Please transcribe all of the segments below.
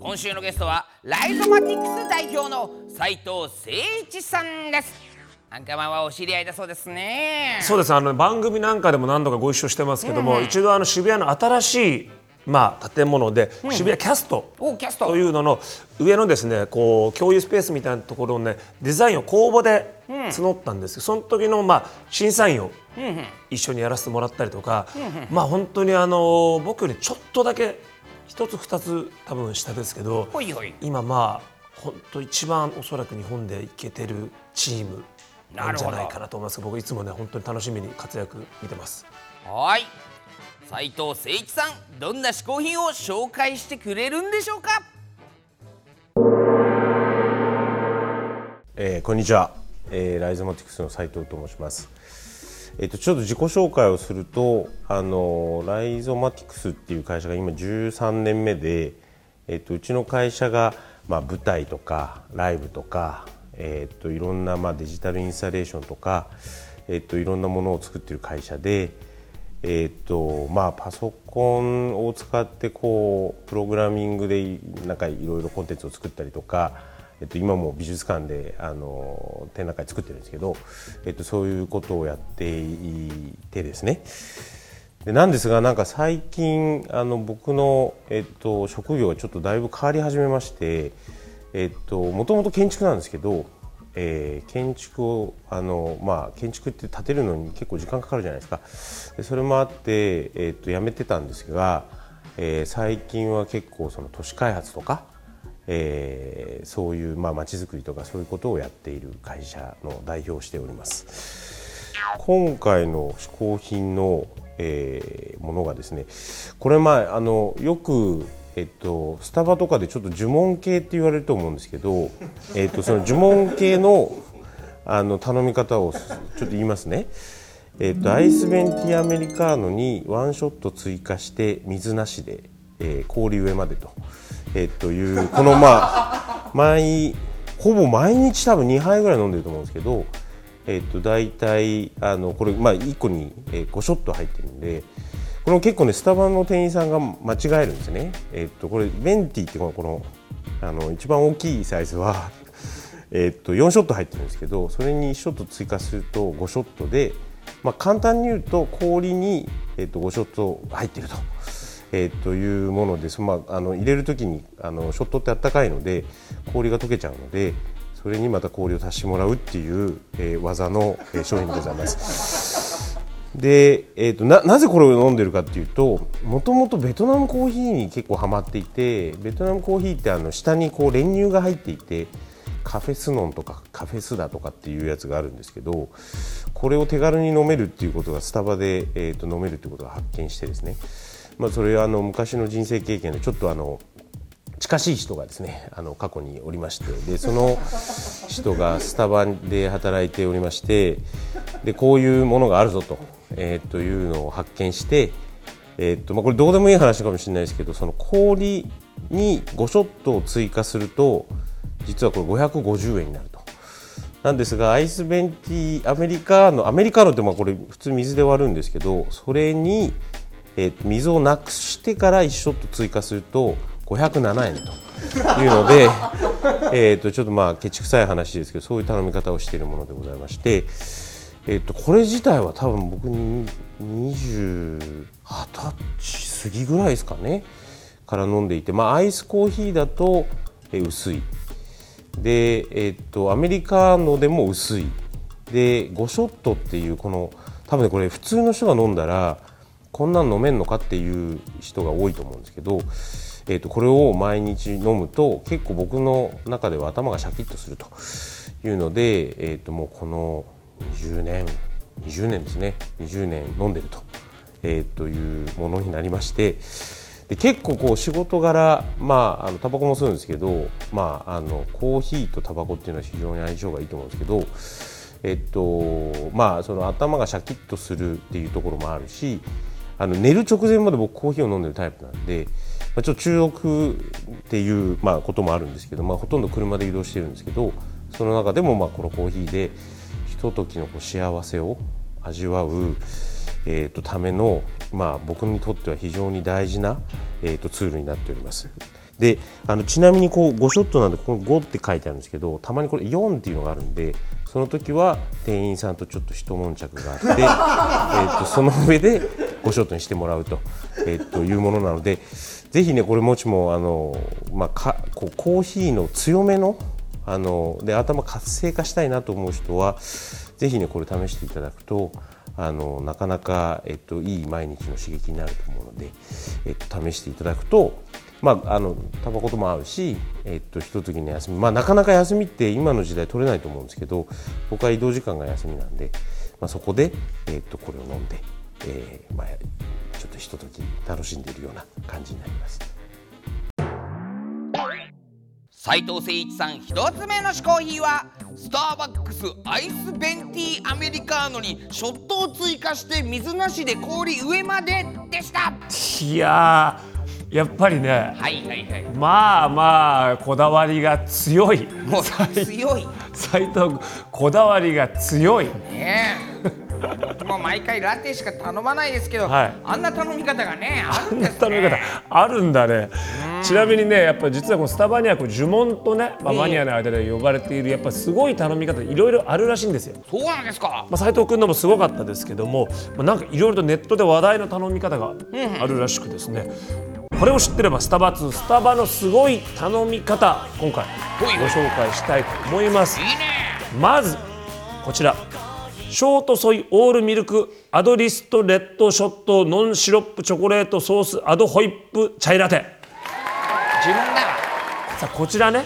今週のゲストはライゾマティクス代表の斉藤誠一さんです。アンカーマンはお知り合いだそうですね。そうです。あの番組なんかでも何度かご一緒してますけども、一度あの渋谷の新しいまあ、建物で渋谷キャストおキャスト。というのの上のですねこう共有スペースみたいなところをねデザインを公募で募ったんですけど、その時のまあ審査員を一緒にやらせてもらったりとか、まあ本当にあの僕よりちょっとだけ一つ二つ多分下ですけどほいほい。今まあ本当一番おそらく日本でいけてるチームなんじゃないかなと思います。僕いつもね本当に楽しみに活躍見てます。はい。斉藤誠一さんどんな嗜好品を紹介してくれるんでしょうか？えーこんにちは、えーライゾマティクスの斉藤と申します。えっとちょっと自己紹介をすると、あのライゾマティクスっていう会社が今13年目で、えっとうちの会社がまあ舞台とかライブとか、えっといろんなまあデジタルインスタレーションとか、えっといろんなものを作ってる会社で。えーとまあ、パソコンを使ってこうプログラミングでなんかいろいろコンテンツを作ったりとか、えっと、今も美術館であの展覧会作ってるんですけど、えっと、そういうことをやっていてですね。でなんですがなんか最近あの僕の、えっと、職業がちょっとだいぶ変わり始めましてもともと建築なんですけどえー建築をあの、まあ、建築って建てるのに結構時間かかるじゃないですか。でそれもあって、えー、と辞めてたんですが、えー最近は結構その都市開発とか、えーそういうまあづくりとかそういうことをやっている会社の代表をしております今回の嗜好品の、えーものがですねこれまああのよくえっと、スタバとかでちょっと呪文系って言われると思うんですけど、えっと、その呪文系のあの頼み方をちょっと言いますね。えっと、アイスベンティアメリカーノにワンショット追加して水なしで、えー氷上までと,、えっというこのまあ毎ほぼ毎日多分2杯ぐらい飲んでると思うんですけど、えっと、大体あのこれ、まあ、1個に、5ショット入ってるんでこれ結構ねスタバの店員さんが間違えるんですね。えっとこれベンティってこのこのあの一番大きいサイズは えと4ショット入ってるんですけどそれに1ショット追加すると5ショットで、まあ、簡単に言うと氷に、えっと5ショット入ってると。えーというものです、まあ、あの入れるときにあのショットってあったかいので氷が溶けちゃうのでそれにまた氷を足してもらうっていう、えー技の、えー商品でございます。で、えー、とななぜこれを飲んでるかっていうともともとベトナムコーヒーに結構ハマっていてベトナムコーヒーってあの下にこう練乳が入っていてカフェスノンとかカフェスダとかっていうやつがあるんですけどこれを手軽に飲めるっていうことがスタバで、えー、と飲めるっていうことが発見してですね、まあ、それはあの昔の人生経験でちょっとあの近しい人がですね あの過去におりましてでその人がスタバで働いておりましてでこういうものがあるぞと,、えーというのを発見して、えーとまあ、これどうでもいい話かもしれないですけどその氷に5ショットを追加すると実はこれ550円になると。なんですがアイスベンティアメリカーノアメリカーノってまあこれ普通水で割るんですけどそれに、えー水をなくしてから1ショット追加すると507円というので えとちょっとまあケチくさい話ですけどそういう頼み方をしているものでございまして、えー、とこれ自体は多分僕に20歳過ぎぐらいですかねから飲んでいて、まあ、アイスコーヒーだと、え薄い。で、えっとアメリカのでも薄い。で5ショットっていうこの多分これ普通の人が飲んだらこんなん飲めんのかっていう人が多いと思うんですけど、えーとこれを毎日飲むと結構僕の中では頭がシャキッとするというので、えーともうこの20年20年ですね。20年飲んでると,、えーというものになりましてで結構こう仕事柄まああのタバコもそうですけどまああのコーヒーとタバコっていうのは非常に相性がいいと思うんですけどえっとまあその頭がシャキッとするっていうところもあるしあの寝る直前まで僕コーヒーを飲んでるタイプなんで、まあ、ちょっと中国っていう、まあ、こともあるんですけど、まあ、ほとんど車で移動してるんですけどその中でもまあこのコーヒーでひとときのこう幸せを味わう、えー、とための、まあ、僕にとっては非常に大事な、えー、とツールになっております。であのちなみにこう5ショットなんでこの5って書いてあるんですけどたまにこれ4っていうのがあるんでその時は店員さんとちょっと一悶着があって えとその上で5ショットにしてもらうと,、えー、というものなのでぜひねこれもしもあの、まあ、かこうコーヒーの強めのあので頭活性化したいなと思う人はぜひねこれ試していただくとあのなかなか、えっと、いい毎日の刺激になると思うので、えっと、試していただくと、まあ、あのタバコとも合うし、えっと、ひとときの休み、まあ、なかなか休みって今の時代取れないと思うんですけど僕は移動時間が休みなんで、まあ、そこで、えっと、これを飲んで、えーまあ、ちょっとひととき楽しんでいるような感じになります。斉藤誠一さん一つ目の嗜好品はスターバックスアイスベンティーアメリカーノにショットを追加して水なしで氷上まででした。いやーやっぱりねはいはいはい。まあまあこだわりが強い。もう強い。斉藤こだわりが強い。ねえ僕も毎回ラテしか頼まないですけど、はい。あんな頼み方がねあるんです頼み方ねあるんだね。ちなみにねやっぱり実はこのスタバにはこう呪文とね、まあ、え。えマニアの間で呼ばれているやっぱすごい頼み方いろいろあるらしいんですよ。そうなんですか。まあ、斉藤君のもすごかったですけども、まあ、なんかいろいろとネットで話題の頼み方があるらしくですね、これを知ってればスタバ2スタバのすごい頼み方今回ご紹介したいと思います。ね。まずこちらショートソイオールミルクアドリストレッドショットノンシロップチョコレートソースアドホイップチャイラテ。自分ださあこちらね。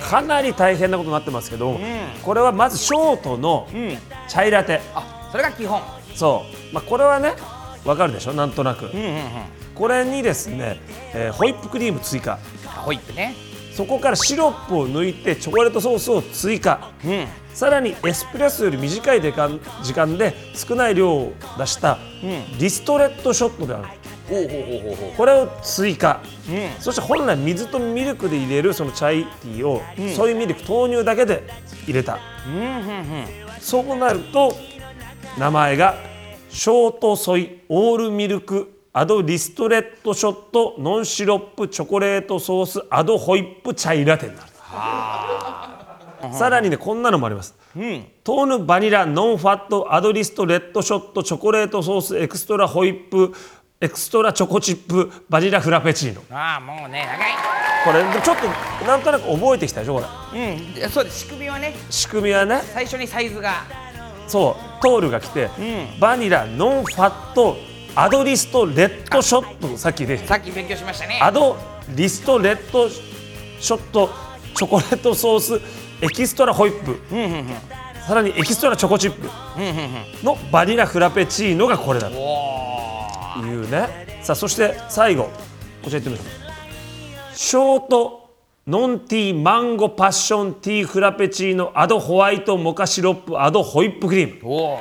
かなり大変なことになってますけど、これはまずショートのチャイラテ、あそれが基本。そう、まあ、これはねわかるでしょ？なんとなく、これにですね、えーホイップクリーム追加。ホイップね。そこからシロップを抜いてチョコレートソースを追加、うんさらにエスプレッソより短い時間時間で少ない量を出したリストレットショットである。これを追加、うん。そして本来水とミルクで入れるそのチャイティーを、ソイミルク豆乳だけで入れた、そうなると名前がショートソイオールミルクアドリストレットショットノンシロップチョコレートソースアドホイップチャイラテになるさらにねこんなのもあります、トールバニラノンファットアドリストレットショットチョコレートソースエクストラホイップエクストラチョコチップバニラフラペチーノ。ああもうね長い。これちょっとなんとなく覚えてきたでしょこれ。うんでそうです仕組みはね。仕組みはね。最初にサイズが。そうトールが来て、バニラノンファットアドリストレットショットさっきで。さっき勉強しましたね。アドリストレッドショットチョコレートソースエキストラホイップ、さらにエキストラチョコチップ。のバニラフラペチーノがこれだと。いうね。さあそして最後。こちらいってみましょう。ショートノンティーマンゴパッションティーフラペチーノアドホワイトモカシロップアドホイップクリーム。こ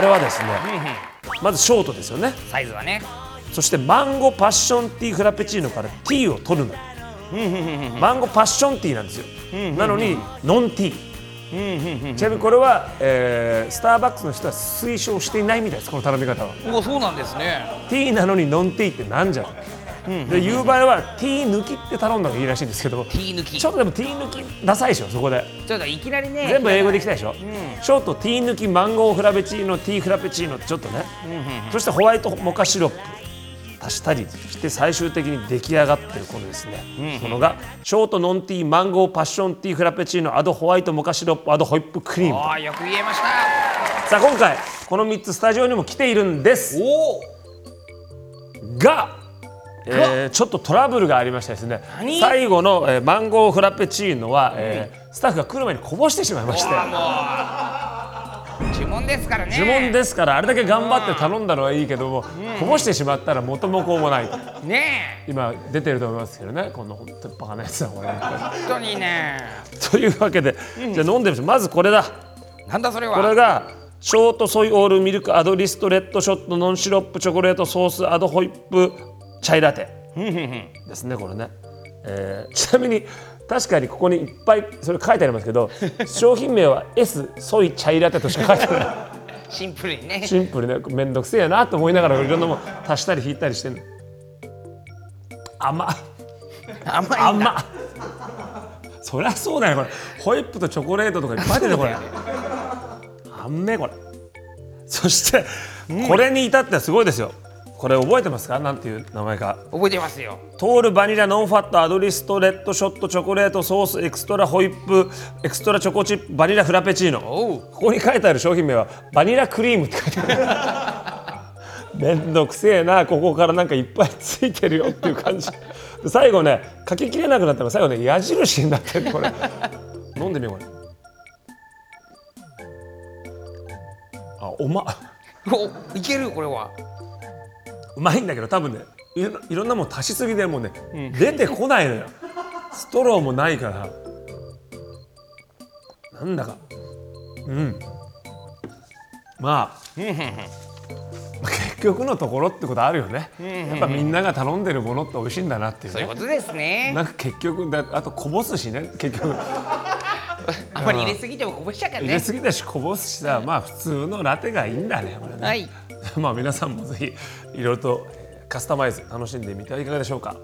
れはですねまずショートですよね。サイズはね。そしてマンゴパッションティーフラペチーノからティーを取るの。マンゴパッションティーなんですよなのにノンティー。ちなみにこれは、えースターバックスの人は推奨していないみたいですこの頼み方はおそうなん。ですねティーなのにノンティーってなん。じゃで言う場合はティー抜きって頼ん。だ方がいいらしいん。ですけど T 抜きちょっとでもティー抜きダサいでしょそこでちょっといきなりね全部英語でいきたいでしょ、ショートティー抜きマンゴーフラペチーノティーフラペチーノってちょっとね、そしてホワイトモカシロップ足したりして最終的に出来上がってるこのですね、ものがショートノンティーマンゴーパッションティーフラペチーノアドホワイトモカシロップアドホイップクリームああよく言えました。さあ今回この3つスタジオにも来ているんです。が、えーちょっとトラブルがありましてですね何？最後の、えーマンゴーフラペチーノは、えースタッフが来る前にこぼしてしまいましてですからね。呪文ですからあれだけ頑張って頼んだのはいいけども、こぼしてしまったら元も子もないね今出てると思いますけどねこの本当にバカなやつだこれ。え本当にね。というわけで、じゃあ飲んでみましょう。まずこれだ。なんだそれは？これがショートソイオールミルクアドリストレッドショットノンシロップチョコレートソースアドホイップチャイラテですねこれね、えーちなみに確かにここにいっぱいそれ書いてありますけど 商品名は S ソイチャイラテとしか書いてない。シンプルにね。シンプルね。めんどくせえなと思いながらいろんなもん足したり引いたりしてんの。甘。っ甘いんだ。甘。っそりゃそうだよこれ。ホイップとチョコレートとかいっぱい出てるこれ。あんめえこれ。そしてこれに至ってはすごいですよこれ覚えてますか？なんていう名前か。覚えてますよ。トールバニラノンファットアドリストレットショットチョコレートソースエクストラホイップエクストラチョコチップバニラフラペチーノ。ここに書いてある商品名はバニラクリームって書いてある。めんどくせえなここからなんかいっぱいついてるよっていう感じ。で最後ね書ききれなくなったら最後ね矢印になってるこれ。飲んでみようこれ。あおま。おいけるこれはうまいんだけど多分ねいろんなもん足しすぎでもうね、出てこないのよ。ストローもないから。なんだか。うん。まあ。結局のところってことあるよね。やっぱみんなが頼んでるものって美味しいんだなっていうね。そういうことですね。なんか結局だあとこぼすしね結局。あまり入れすぎてもこぼしちゃうから入れねすぎだしこぼすしさまあ普通のラテがいいんだねこれね。はい まあ皆さんもぜひいろいろとカスタマイズ楽しんでみてはいかがでしょうか。